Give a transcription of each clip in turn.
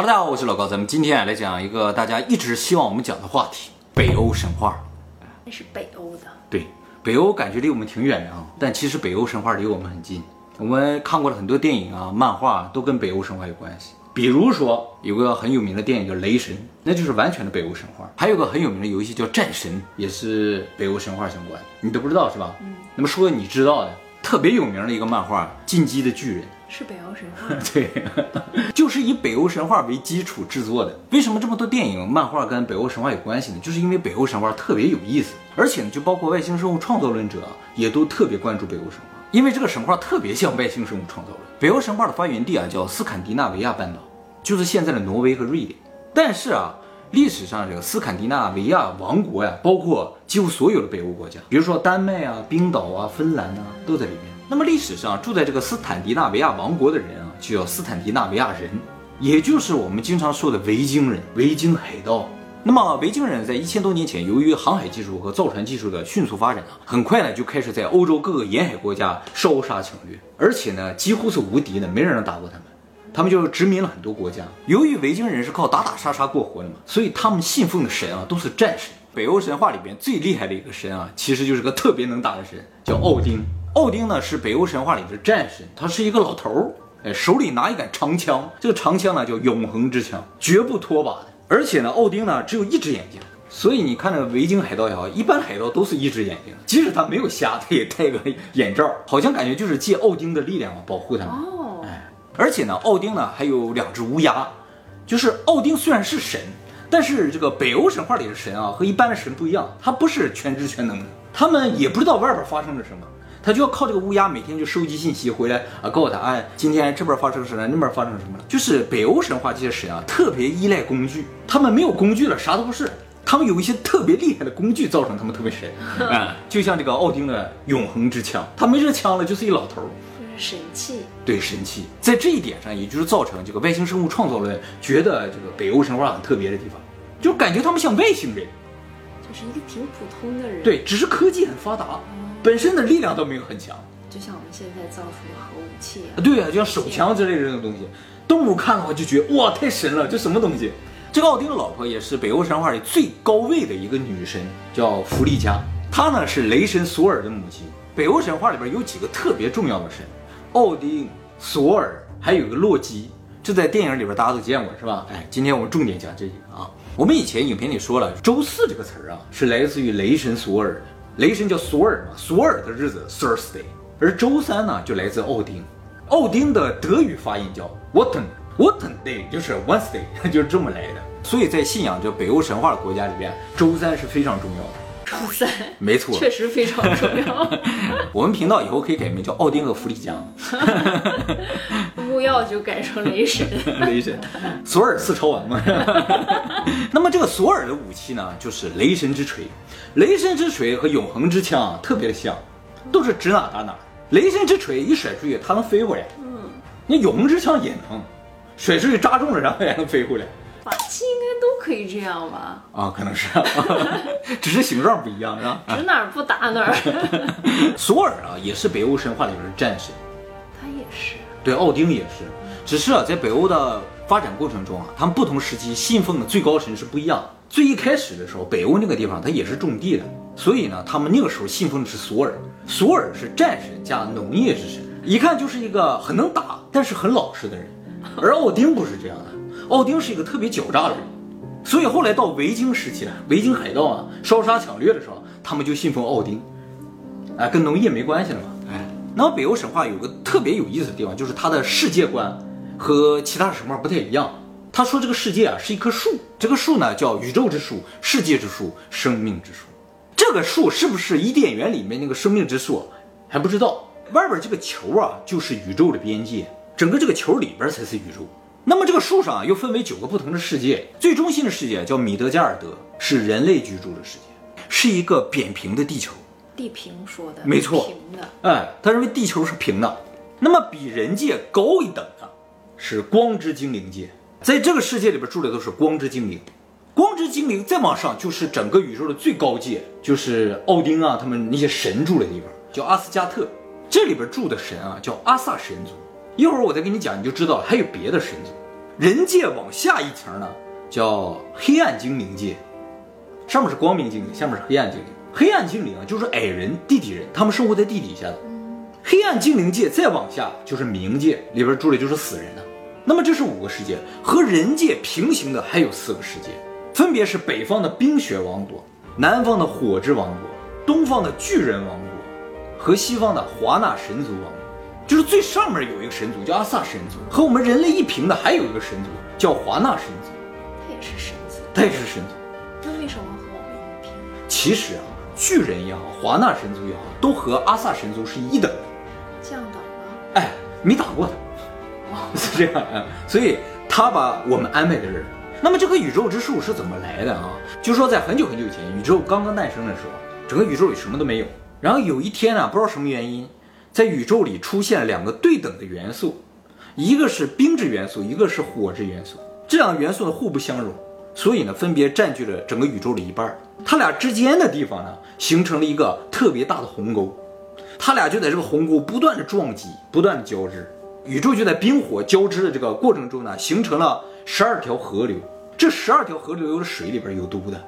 哈喽，大家好，我是老高，咱们今天啊来讲一个大家一直希望我们讲的话题——北欧神话。那是北欧的，对，北欧感觉离我们挺远的啊，但其实北欧神话离我们很近。我们看过了很多电影啊、漫画，都跟北欧神话有关系。比如说有个很有名的电影叫《雷神》，那就是完全的北欧神话。还有个很有名的游戏叫《战神》，也是北欧神话相关。你都不知道是吧？嗯。那么说你知道的，特别有名的一个漫画《进击的巨人》。是北欧神话，对，就是以北欧神话为基础制作的。为什么这么多电影、漫画跟北欧神话有关系呢？就是因为北欧神话特别有意思，而且呢，就包括外星生物创造论者也都特别关注北欧神话，因为这个神话特别像外星生物创造论。北欧神话的发源地啊叫斯堪的纳维亚半岛，就是现在的挪威和瑞典。但是啊，历史上这个斯堪的纳维亚王国呀，包括几乎所有的北欧国家，比如说丹麦啊、冰岛啊、芬兰啊，都在里面。那么历史上住在这个斯坦迪纳维亚王国的人啊，就叫斯坦迪纳维亚人，也就是我们经常说的维京人、维京海盗。那么维京人在一千多年前，由于航海技术和造船技术的迅速发展啊，很快呢就开始在欧洲各个沿海国家烧杀抢掠，而且呢几乎是无敌的，没人能打过他们。他们就殖民了很多国家。由于维京人是靠打打杀杀过活的嘛，所以他们信奉的神啊都是战神。北欧神话里边最厉害的一个神啊，其实就是个特别能打的神，叫奥丁。奥丁呢是北欧神话里的战神，他是一个老头儿，哎，手里拿一杆长枪，这个长枪呢叫永恒之枪，绝不脱靶的。而且呢，奥丁呢只有一只眼睛，所以你看那个维京海盗也好，一般海盗都是一只眼睛，即使他没有瞎，他也戴个眼罩，好像感觉就是借奥丁的力量保护他们。哦，哎，而且呢，奥丁呢还有两只乌鸦，就是奥丁虽然是神，但是这个北欧神话里的神啊和一般的神不一样，他不是全知全能的，他们也不知道外边发生了什么。他就要靠这个乌鸦每天就收集信息回来啊，告诉他，哎，今天这边发生什么，那边发生什么了。就是北欧神话这些神啊，特别依赖工具，他们没有工具了，啥都不是。他们有一些特别厉害的工具，造成他们特别神啊。就像这个奥丁的永恒之枪，他没这枪了，就是一老头儿，就是神器。对，神器，在这一点上，也就是造成这个外星生物创造论觉得这个北欧神话很特别的地方，就感觉他们像外星人，就是一个挺普通的人。对，只是科技很发达。本身的力量都没有很强，就像我们现在造出的核武器啊，对呀，就像手枪之类的这种东西，动物看的话就觉得哇太神了，这什么东西？这个奥丁的老婆也是北欧神话里最高位的一个女神，叫弗利嘉，她呢是雷神索尔的母亲。北欧神话里边有几个特别重要的神，奥丁、索尔，还有个洛基，这在电影里边大家都见过是吧？哎，今天我们重点讲这几个啊。我们以前影片里说了，周四这个词儿啊是来自于雷神索尔的。雷神叫索尔嘛，索尔的日子 Thursday，而周三呢就来自奥丁，奥丁的德语发音叫 Wotan，Wotan Day 就是 Wednesday，就是这么来的。所以在信仰这北欧神话的国家里边，周三是非常重要的。周三，没错，确实非常重要。我们频道以后可以改名叫奥丁和弗里江。木曜就改成雷神。雷神，索尔四超完嘛。那么这个索尔的武器呢，就是雷神之锤。雷神之锤和永恒之枪特别的像，都是指哪打哪。雷神之锤一甩出去，它能飞回来。嗯，那永恒之枪也能，甩出去扎中了，然后也能飞回来。法器应该都可以这样吧？啊，可能是，只是形状不一样，是吧？指哪儿不打哪儿。索尔啊，也是北欧神话里边的战神。他也是。对，奥丁也是。只是啊，在北欧的发展过程中啊，他们不同时期信奉的最高神是不一样的。最一开始的时候，北欧那个地方它也是种地的，所以呢，他们那个时候信奉的是索尔。索尔是战神加农业之神，一看就是一个很能打，但是很老实的人。而奥丁不是这样的。奥丁是一个特别狡诈的人，所以后来到维京时期了，维京海盗啊烧杀抢掠的时候，他们就信奉奥丁，哎，跟农业没关系了嘛，哎。那么北欧神话有个特别有意思的地方，就是它的世界观和其他神话不太一样。他说这个世界啊是一棵树，这个树呢叫宇宙之树、世界之树、生命之树。这个树是不是伊甸园里面那个生命之树还不知道。外边这个球啊就是宇宙的边界，整个这个球里边才是宇宙。那么这个树上啊，又分为九个不同的世界。最中心的世界叫米德加尔德，是人类居住的世界，是一个扁平的地球。地平说的没错，平的。哎，他认为地球是平的。那么比人界高一等的是光之精灵界，在这个世界里边住的都是光之精灵。光之精灵再往上就是整个宇宙的最高界，就是奥丁啊他们那些神住的地方，叫阿斯加特。这里边住的神啊叫阿萨神族。一会儿我再跟你讲，你就知道了。还有别的神族，人界往下一层呢，叫黑暗精灵界，上面是光明精灵，下面是黑暗精灵。黑暗精灵啊，就是矮人、地底人，他们生活在地底下的。黑暗精灵界再往下就是冥界，里边住的就是死人了。那么这是五个世界，和人界平行的还有四个世界，分别是北方的冰雪王国、南方的火之王国、东方的巨人王国和西方的华纳神族王国。就是最上面有一个神族叫阿萨神族，和我们人类一平的还有一个神族叫华纳神族，他也是神族，他也是神族。那为什么和我们一平？其实啊，巨人也好，华纳神族也好，都和阿萨神族是一等的。降等了？哎，没打过他，是这样啊。所以他把我们安排在这儿。那么这个宇宙之树是怎么来的啊？就说在很久很久以前，宇宙刚刚诞生的时候，整个宇宙里什么都没有。然后有一天呢，不知道什么原因。在宇宙里出现了两个对等的元素，一个是冰质元素，一个是火质元素。这两个元素呢互不相容，所以呢分别占据了整个宇宙的一半。它俩之间的地方呢形成了一个特别大的鸿沟，它俩就在这个鸿沟不断的撞击，不断的交织。宇宙就在冰火交织的这个过程中呢形成了十二条河流。这十二条河流的水里边有毒的，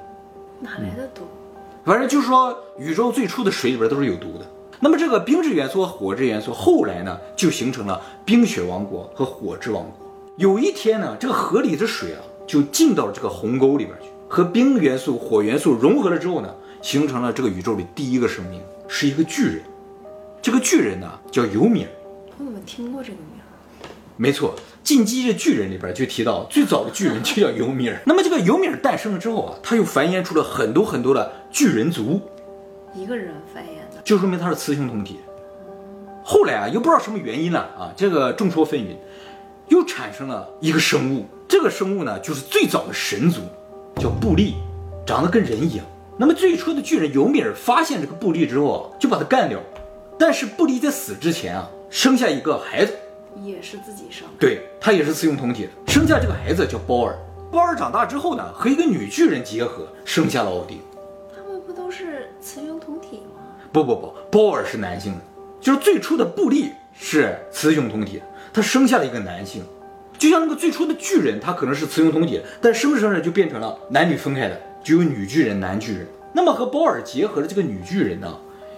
哪来的毒？反正就是说宇宙最初的水里边都是有毒的。那么这个冰质元素和火质元素后来呢，就形成了冰雪王国和火之王国。有一天呢，这个河里的水啊，就进到了这个鸿沟里边去，和冰元素、火元素融合了之后呢，形成了这个宇宙里第一个生命，是一个巨人。这个巨人呢，叫尤米尔。我怎么听过这个名。没错，《进击的巨人》里边就提到，最早的巨人就叫尤米尔。那么这个尤米尔诞生了之后啊，他又繁衍出了很多很多的巨人族。一个人繁衍。就说明它是雌雄同体。后来啊，又不知道什么原因了啊，这个众说纷纭，又产生了一个生物。这个生物呢，就是最早的神族，叫布利，长得跟人一样。那么最初的巨人尤米尔发现这个布利之后啊，就把他干掉。但是布利在死之前啊，生下一个孩子，也是自己生。对他也是雌雄同体的，生下这个孩子叫包尔。包尔长大之后呢，和一个女巨人结合，生下了奥丁。他们不都是？不不不，包尔是男性的，就是最初的布利是雌雄同体，他生下了一个男性，就像那个最初的巨人，他可能是雌雄同体，但生着生着就变成了男女分开的，就有女巨人、男巨人。那么和包尔结合的这个女巨人呢，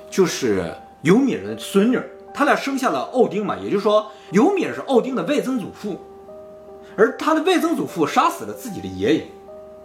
就是尤米尔的孙女，他俩生下了奥丁嘛，也就是说尤米尔是奥丁的外曾祖父，而他的外曾祖父杀死了自己的爷爷。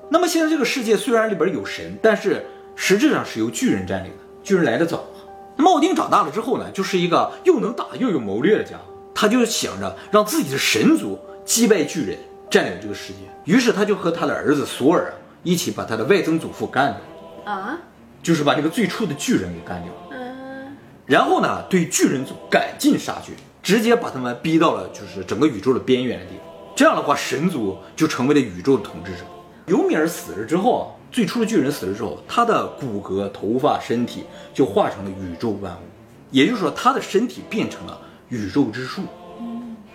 那么现在这个世界虽然里边有神，但是实质上是由巨人占领的。巨人来的早嘛，那奥丁长大了之后呢，就是一个又能打又有谋略的家伙。他就想着让自己的神族击败巨人，占领这个世界。于是他就和他的儿子索尔啊一起把他的外曾祖父干掉，啊，就是把这个最初的巨人给干掉。嗯，然后呢，对巨人族赶尽杀绝，直接把他们逼到了就是整个宇宙的边缘的地方。这样的话，神族就成为了宇宙的统治者。尤米尔死了之后啊。最初的巨人死了之后，他的骨骼、头发、身体就化成了宇宙万物，也就是说，他的身体变成了宇宙之树，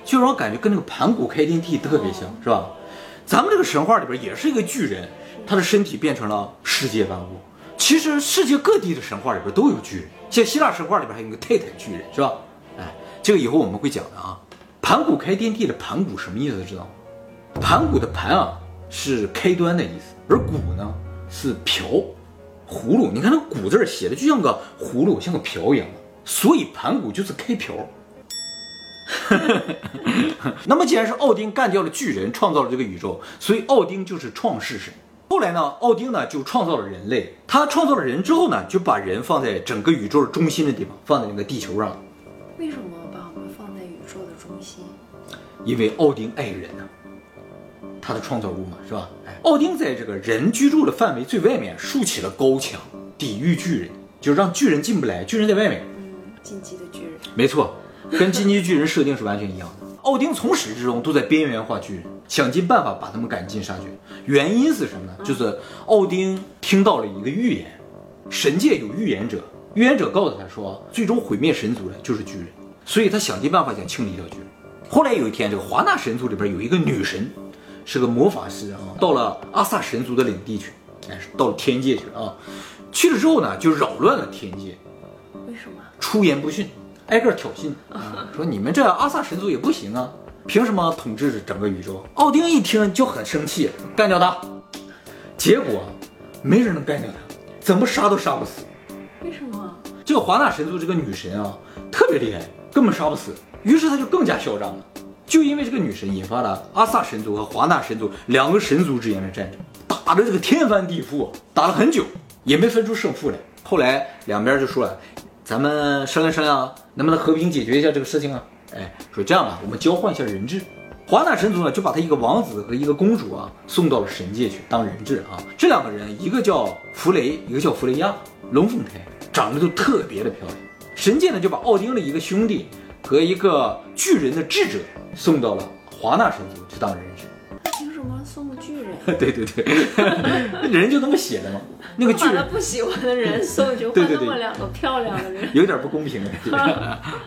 就让我感觉跟那个盘古开天地特别像，是吧？咱们这个神话里边也是一个巨人，他的身体变成了世界万物。其实世界各地的神话里边都有巨人，像希腊神话里边还有个泰坦巨人，是吧？哎，这个以后我们会讲的啊。盘古开天地的盘古什么意思？知道吗？盘古的盘啊是开端的意思，而古呢？是瓢，葫芦。你看那“古”字写的就像个葫芦，像个瓢一样的，所以盘古就是开瓢。那么既然是奥丁干掉了巨人，创造了这个宇宙，所以奥丁就是创世神。后来呢，奥丁呢就创造了人类。他创造了人之后呢，就把人放在整个宇宙的中心的地方，放在那个地球上。为什么把我们放在宇宙的中心？因为奥丁爱人呢。他的创造物嘛，是吧？哎，奥丁在这个人居住的范围最外面竖起了高墙，抵御巨人，就让巨人进不来。巨人在外面。嗯，进击的巨人。没错，跟进击巨人设定是完全一样的。奥丁从始至终都在边缘化巨人，想尽办法把他们赶尽杀绝。原因是什么呢？就是奥丁听到了一个预言，神界有预言者，预言者告诉他说，最终毁灭神族的就是巨人，所以他想尽办法想清理掉巨人。后来有一天，这个华纳神族里边有一个女神。是个魔法师啊，到了阿萨神族的领地去，哎，到了天界去啊。去了之后呢，就扰乱了天界。为什么？出言不逊，挨个挑衅啊，说你们这阿萨神族也不行啊，凭什么统治整个宇宙？奥丁一听就很生气，干掉他。结果没人能干掉他，怎么杀都杀不死。为什么？这个华纳神族这个女神啊，特别厉害，根本杀不死。于是他就更加嚣张了，就因为这个女神引发了阿萨神族和华纳神族两个神族之间的战争，打的这个天翻地覆，打了很久也没分出胜负来。后来两边就说了，咱们商量商量，能不能和平解决一下这个事情啊？哎，说这样吧，我们交换一下人质。华纳神族呢，就把他一个王子和一个公主啊送到了神界去当人质啊。这两个人，一个叫弗雷，一个叫弗雷亚，龙凤胎，长得都特别的漂亮。神界呢，就把奥丁的一个兄弟和一个巨人的智者送到了华纳神族去当人质。凭什么送巨人？对 对对，人就那么写的嘛。那个巨人不喜欢的人送去，换两个漂亮的人。有点不公平。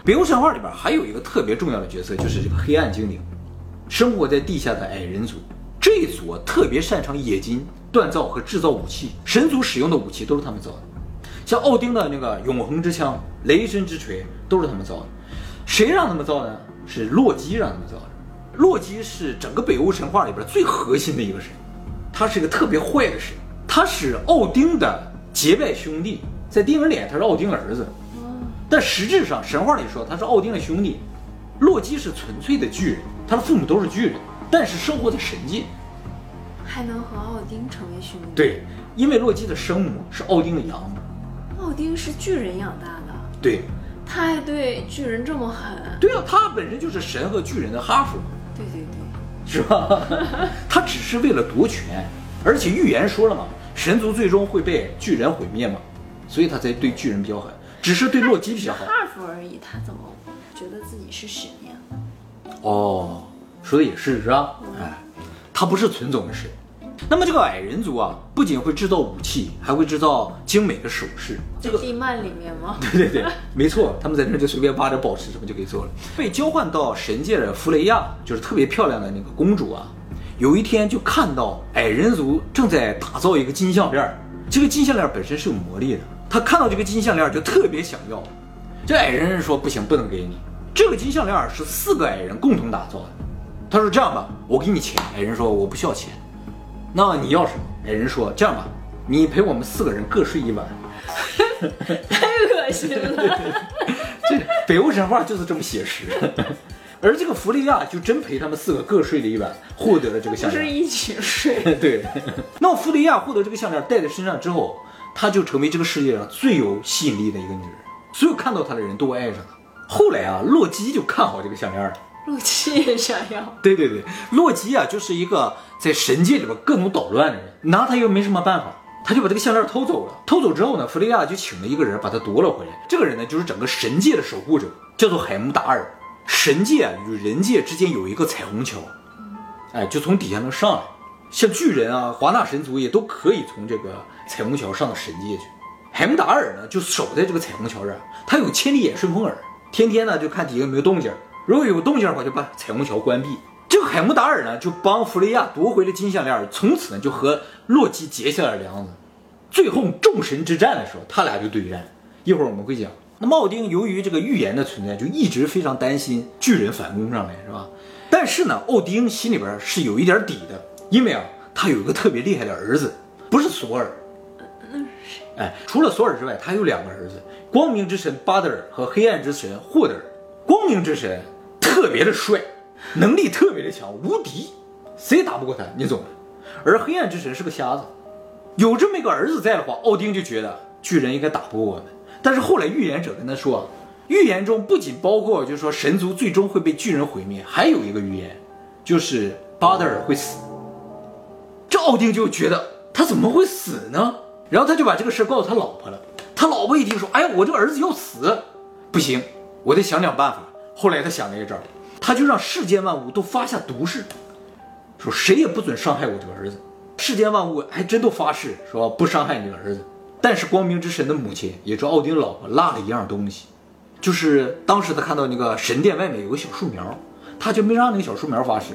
北欧神话里边还有一个特别重要的角色，就是这个黑暗精灵，生活在地下的矮人族。这一组啊，特别擅长冶金、锻造和制造武器，神族使用的武器都是他们造的。像奥丁的那个永恒之枪、雷神之锤都是他们造的。谁让他们造的？是洛基让他们造的。洛基是整个北欧神话里边最核心的一个神，他是一个特别坏的神，他是奥丁的结拜兄弟，在电影里他是奥丁儿子，但实质上神话里说他是奥丁的兄弟。洛基是纯粹的巨人，他的父母都是巨人，但是生活在神界。还能和奥丁成为兄弟？，对，因为洛基的生母是奥丁的养母。奥丁是巨人养大的，对，他还对巨人这么狠。对啊，他本身就是神和巨人的哈佛。对对对，是吧？他只是为了夺权，而且预言说了嘛，神族最终会被巨人毁灭嘛，所以他才对巨人比较狠，只是对洛基比较好。哈佛而已，他怎么觉得自己是神呀？哦，说的也是是吧？哎，他不是纯种的神。那么这个矮人族啊，不仅会制造武器，还会制造精美的首饰。这个地幔里面吗？对对对，没错，他们在那儿就随便挖点宝石什么就可以做了。被交换到神界的弗雷亚，就是特别漂亮的那个公主啊，有一天就看到矮人族正在打造一个金项链儿，这个金项链儿本身是有魔力的，她看到这个金项链儿就特别想要。这矮人说不行，不能给你，这个金项链儿是四个矮人共同打造的。他说这样吧，我给你钱。矮人说我不需要钱，那你要什么？矮人说这样吧，你陪我们四个人各睡一晚。太恶心了。这北欧神话就是这么写实。而这个弗利亚就真陪他们四个各睡了一晚，获得了这个项链不是。一起睡，对，那么弗利亚获得这个项链戴在身上之后，她就成为这个世界上最有吸引力的一个女人，所有看到她的人都爱上她。后来啊，洛基就看好这个项链了。洛基也想要。对对对，洛基啊，就是一个在神界里边各种捣乱的人，拿他又没什么办法，他就把这个项链偷走了。偷走之后呢，弗利亚就请了一个人把他夺了回来。这个人呢，就是整个神界的守护者，叫做海姆达尔。神界与人界之间有一个彩虹桥，哎，就从底下能上来。像巨人啊、华纳神族也都可以从这个彩虹桥上到神界去。海姆达尔呢，就守在这个彩虹桥这儿，他有千里眼顺风耳，天天呢就看底下有没有动静，如果有动静的话，就把彩虹桥关闭。这个海姆达尔呢，就帮弗雷亚夺回了金项链，从此呢就和洛基结下了梁子。最后众神之战的时候，他俩就对战。一会儿我们会讲。那么奥丁由于这个预言的存在，就一直非常担心巨人反攻上来，是吧？但是呢，奥丁心里边是有一点底的，因为啊，他有一个特别厉害的儿子，不是索尔。哎，除了索尔之外，他有两个儿子：光明之神巴德尔和黑暗之神霍德尔。光明之神特别的帅，能力特别的强，无敌，谁也打不过他，你懂的。而黑暗之神是个瞎子，有这么一个儿子在的话，奥丁就觉得巨人应该打不过我们。但是后来预言者跟他说，预言中不仅包括就是说神族最终会被巨人毁灭，还有一个预言，就是巴德尔会死。这奥丁就觉得他怎么会死呢？然后他就把这个事告诉他老婆了。他老婆一听说，哎，我这个儿子要死，不行，我得想想办法。后来他想了一招，他就让世间万物都发下毒誓，说谁也不准伤害我这个儿子。世间万物还真都发誓说不伤害你的儿子。但是光明之神的母亲，也就是奥丁的老婆，落了一样东西，就是当时他看到那个神殿外面有个小树苗，他就没让那个小树苗发誓。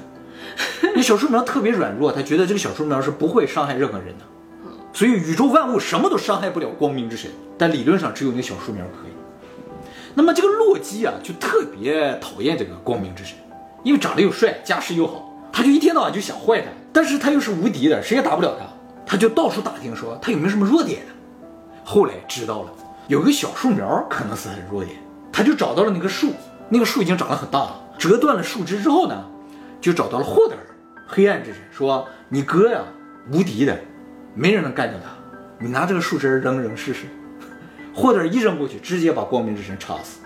那小树苗特别软弱，他觉得这个小树苗是不会伤害任何人的，所以宇宙万物什么都伤害不了光明之神，但理论上只有那小树苗可以。那么这个洛基啊，就特别讨厌这个光明之神，因为长得又帅，家世又好，他就一天到晚就想坏他。但是他又是无敌的，谁也打不了他，他就到处打听说他有没有什么弱点。后来知道了，有个小树苗可能是他的弱点，他就找到了那个树，那个树已经长得很大了，折断了树枝之后呢，就找到了霍德尔，黑暗之神，说你哥呀无敌的，没人能干掉他，你拿这个树枝扔扔试试。霍德尔一扔过去，直接把光明之神插死。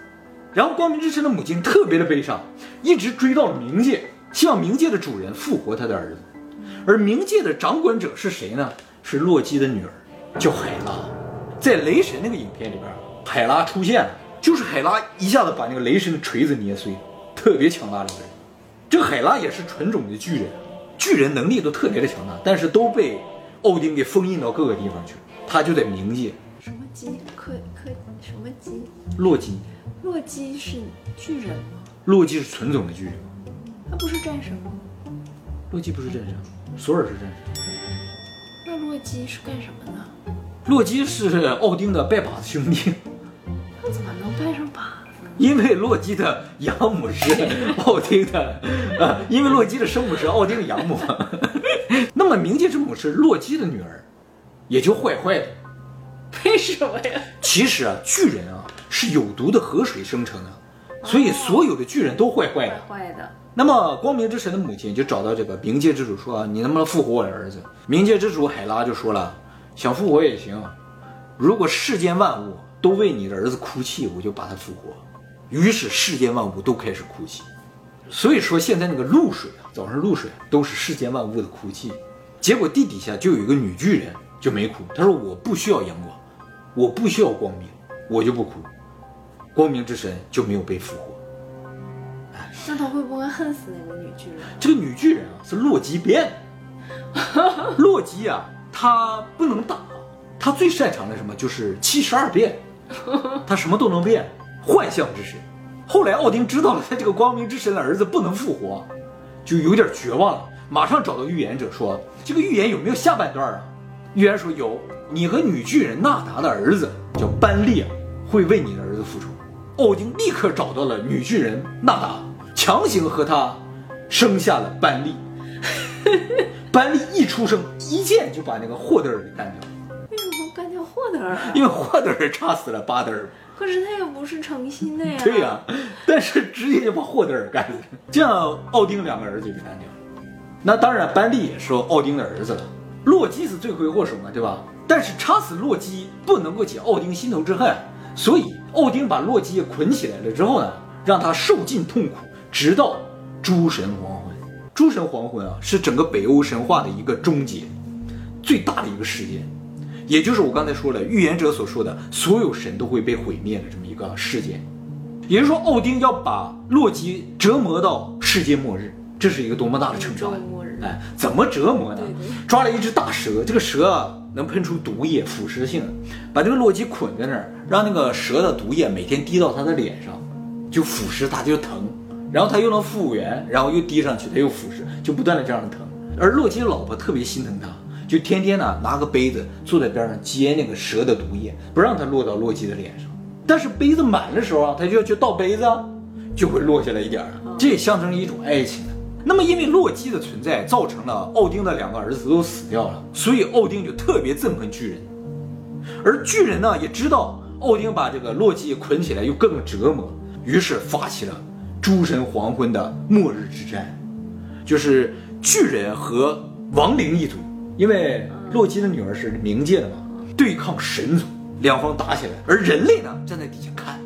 然后光明之神的母亲特别的悲伤，一直追到了冥界，希望冥界的主人复活他的儿子。而冥界的掌管者是谁呢？是洛基的女儿，叫海拉。在雷神那个影片里边，海拉出现了，就是海拉一下子把那个雷神的锤子捏碎，特别强大的一个人。这海拉也是纯种的巨人，巨人能力都特别的强大，但是都被奥丁给封印到各个地方去了。他就在冥界。什么基？科科什么基？洛基，洛基是巨人吗？洛基是纯种的巨人。他不是战神吗？洛基不是战神，索尔是战神。那洛基是干什么呢？洛基是奥丁的拜把子兄弟，他怎么能拜上把子呢？因为洛基的养母是 奥丁的，啊，因为洛基的生母是奥丁的养母。那么冥界之母是洛基的女儿，也就坏坏的。为什么呀？其实啊，巨人啊是有毒的河水生成的，所以所有的巨人都坏坏的。坏的。那么光明之神的母亲就找到这个冥界之主说：“你能不能复活我的儿子？”冥界之主海拉就说了：“想复活也行，如果世间万物都为你的儿子哭泣，我就把他复活。”于是世间万物都开始哭泣。所以说现在那个露水啊，早上露水都是世间万物的哭泣。结果地底下就有一个女巨人就没哭，她说：“我不需要阳光，我不需要光明，我就不哭。”光明之神就没有被复活。那他会不会恨死那个女巨人？这个女巨人啊是洛基变的。洛基啊，他不能打，他最擅长的什么就是七十二变，他什么都能变，幻象之神。后来奥丁知道了他这个光明之神的儿子不能复活，就有点绝望了，马上找到预言者说：“这个预言有没有下半段啊？”预言说有，你和女巨人纳达的儿子叫班利啊，会为你的儿子复仇。奥丁立刻找到了女巨人纳达。强行和她生下了班利，班利一出生，一剑就把那个霍德尔给干掉。为什么干掉霍德尔？因为霍德尔插死了巴德尔。可是他也不是诚心的呀。对呀，但是直接就把霍德尔干了，这样奥丁两个儿子就干掉了。那当然，班利也是奥丁的儿子了。洛基是罪魁祸首嘛，对吧？但是插死洛基不能够解奥丁心头之恨，所以奥丁把洛基捆起来了之后呢，让他受尽痛苦。直到诸神黄昏，诸神黄昏啊，是整个北欧神话的一个终结，最大的一个事件，也就是我刚才说了，预言者所说的所有神都会被毁灭的这么一个事件。也就是说，奥丁要把洛基折磨到世界末日，这是一个多么大的惩罚！哎，怎么折磨呢？抓了一只大蛇，这个蛇啊能喷出毒液，腐蚀性，把这个洛基捆在那儿，让那个蛇的毒液每天滴到他的脸上，就腐蚀他，就疼。然后他又能复原，然后又滴上去，他又腐蚀，就不断的这样疼。而洛基的老婆特别心疼他，就天天呢拿个杯子坐在边上接那个蛇的毒液，不让它落到洛基的脸上。但是杯子满的时候啊，他就要去倒杯子，就会落下来一点儿。这也象征一种爱情。那么因为洛基的存在，造成了奥丁的两个儿子都死掉了，所以奥丁就特别憎恨巨人。而巨人呢也知道奥丁把这个洛基捆起来又各种折磨，于是发起了。诸神黄昏的末日之战，就是巨人和亡灵一族，因为洛基的女儿是冥界的嘛，对抗神族，两方打起来，而人类呢站在底下看。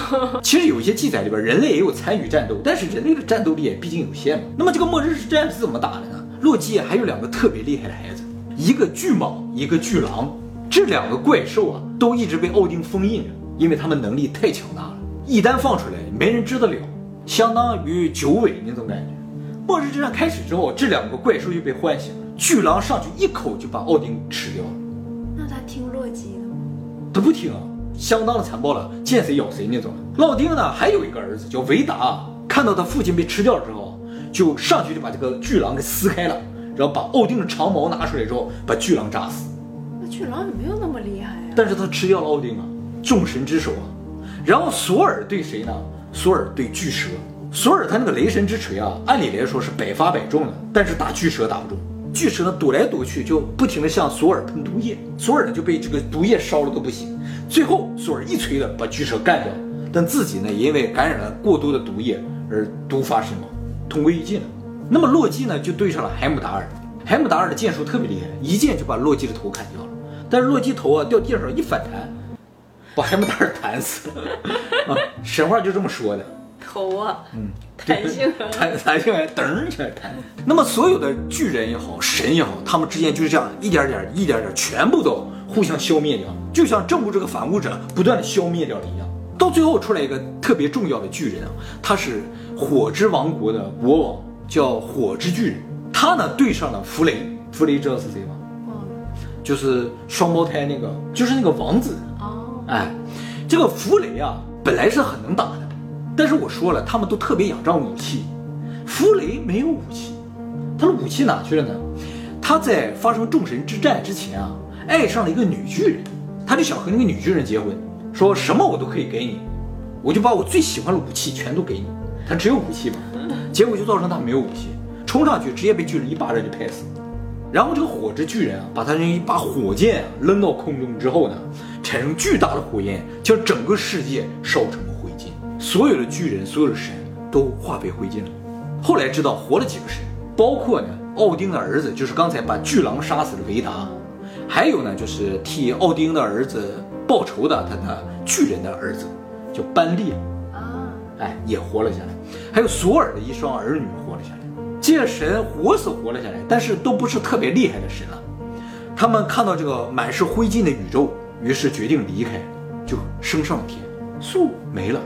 其实有一些记载里边，人类也有参与战斗，但是人类的战斗力也毕竟有限嘛。那么这个末日之战是怎么打的呢？洛基还有两个特别厉害的孩子，一个巨蟒，一个巨狼，这两个怪兽啊都一直被奥丁封印着，因为他们能力太强大了，一旦放出来，没人治得了。相当于九尾那种感觉。末日之战开始之后，这两个怪兽就被唤醒了。巨狼上去一口就把奥丁吃掉了。那他听洛基的吗？他不听，相当的残暴了，见谁咬谁那种。奥丁呢，还有一个儿子叫维达，看到他父亲被吃掉之后，就上去就把这个巨狼给撕开了，然后把奥丁的长矛拿出来之后，把巨狼扎死。那巨狼也没有那么厉害呀。但是他吃掉了奥丁啊，众神之首啊。然后索尔对谁呢？索尔对巨蛇，索尔他那个雷神之锤啊，按理来说是百发百中的，但是打巨蛇打不中。巨蛇呢躲来躲去，就不停的向索尔喷毒液，索尔呢就被这个毒液烧了个不行。最后索尔一锤子把巨蛇干掉，但自己呢因为感染了过多的毒液而毒发身亡，同归于尽了。那么洛基呢就对上了海姆达尔，海姆达尔的剑术特别厉害，一剑就把洛基的头砍掉了。但是洛基头啊掉地上一反弹，把海姆达尔弹死了。啊，神话就这么说的。头啊，嗯，弹性啊，弹弹性还，噔起来弹。那么所有的巨人也好，神也好，他们之间就是这样一点点、一点点，全部都互相消灭掉，就像正物这个反物者不断的消灭掉了一样。到最后出来一个特别重要的巨人啊，他是火之王国的国王，叫火之巨人。他呢对上了弗雷，弗雷知道是谁吗？就是双胞胎那个，就是那个王子。哦。哎，这个弗雷啊，本来是很能打的。但是我说了，他们都特别仰仗武器，弗雷没有武器，他的武器哪去了呢？他在发生众神之战之前啊，爱上了一个女巨人，他就想和那个女巨人结婚，说什么我都可以给你，我就把我最喜欢的武器全都给你。他只有武器嘛，结果就造成他没有武器，冲上去直接被巨人一巴掌就拍死。然后这个火之巨人啊，把他那一把火箭扔到空中之后呢，产生巨大的火焰，将整个世界烧成。所有的巨人，所有的神都化为灰烬了。后来知道活了几个神，包括呢奥丁的儿子，就是刚才把巨狼杀死的维达，还有呢就是替奥丁的儿子报仇的他的巨人的儿子，叫班利啊，哎也活了下来。还有索尔的一双儿女活了下来。这些神活死活了下来，但是都不是特别厉害的神了。他们看到这个满是灰烬的宇宙，于是决定离开，就升上天，树没了。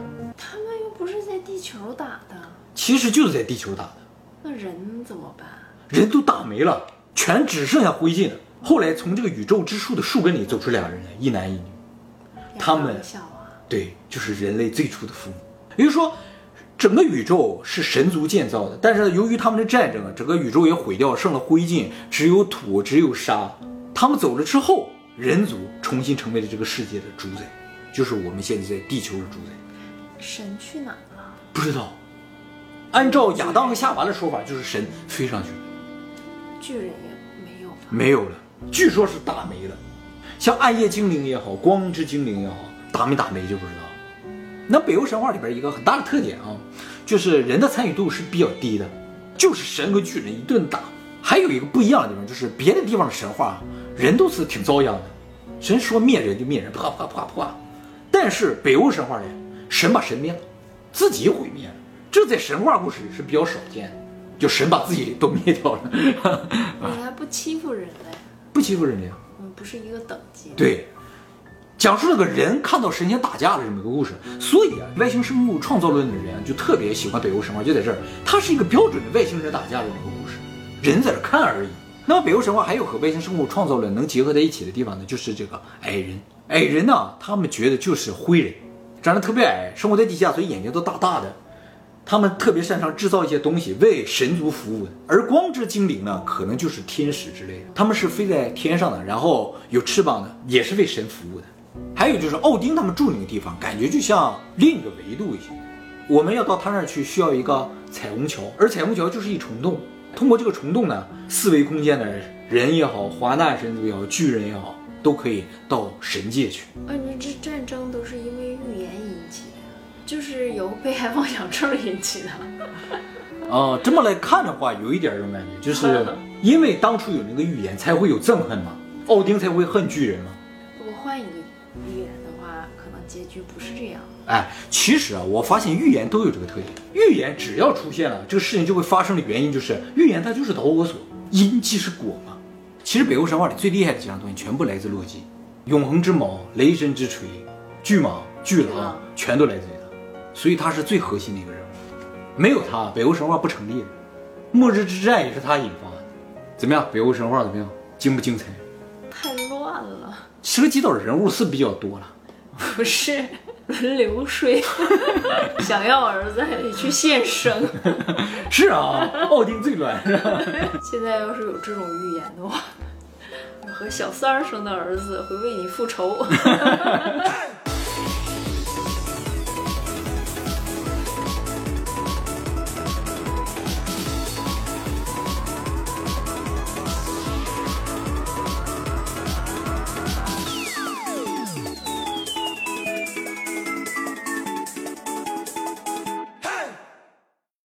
其实就是在地球打的。那人怎么办？人都打没了，全只剩下灰烬了。后来从这个宇宙之树的树根里走出两人来，一男一女。他们对，就是人类最初的父母。也就是说，整个宇宙是神族建造的，但是由于他们的战争啊，整个宇宙也毁掉，剩了灰烬，只有土，只有沙。他们走了之后，人族重新成为了这个世界的主宰，就是我们现在在地球的主宰。神去哪了？不知道，按照亚当和夏娃的说法，就是神飞上去了，巨人也没有，没有了，据说是打没了。像暗夜精灵也好，光之精灵也好，打没打没就不知道。那北欧神话里边一个很大的特点啊，就是人的参与度是比较低的，就是神和巨人一顿打。还有一个不一样的地方，就是别的地方的神话，人都是挺遭殃的，神说灭人就灭人，啪啪啪啪。但是北欧神话里，神把神灭了。自己毁灭了，这在神话故事里是比较少见的，就神把自己都灭掉了。你还不欺负人类？不欺负人类，嗯，不是一个等级。对，讲述了个人看到神仙打架的这么一个故事。所以啊，外星生物创造论的人就特别喜欢北欧神话，就在这儿，它是一个标准的外星人打架的这么个故事，人在这看而已。那么北欧神话还有和外星生物创造论能结合在一起的地方呢，就是这个矮人。矮人呢，他们觉得就是灰人。长得特别矮，生活在地下，所以眼睛都大大的。他们特别擅长制造一些东西为神族服务的。而光之精灵呢，可能就是天使之类的，他们是飞在天上的，然后有翅膀的，也是为神服务的。还有就是奥丁他们住那个地方，感觉就像另一个维度一些。我们要到他那儿去，需要一个彩虹桥，而彩虹桥就是一虫洞。通过这个虫洞呢，四维空间的人也好，华纳神族也好，巨人也好。都可以到神界去。啊，你这战争都是因为预言引起的，就是由被害妄想症引起的。哦，这么来看的话，有一点这种感觉，就是 因为当初有那个预言，才会有憎恨嘛，奥丁才会恨巨人嘛。如果换一个预言的话，可能结局不是这样。哎，其实啊，我发现预言都有这个特点，预言只要出现了，这个事情就会发生的原因就是预言它就是导火索，因即是果嘛。其实北欧神话里最厉害的几样东西全部来自洛基，永恒之矛、雷神之锤、巨蟒、巨狼，全都来自所以他是最核心的一个人物。没有他，北欧神话不成立的。末日之战也是他引发的。怎么样，北欧神话怎么样？精不精彩？太乱了，涉及到人物是比较多了。不是。轮流睡，想要儿子还得去献生。是啊，奥丁最乱。现在要是有这种预言的话，和小三儿生的儿子会为你复仇。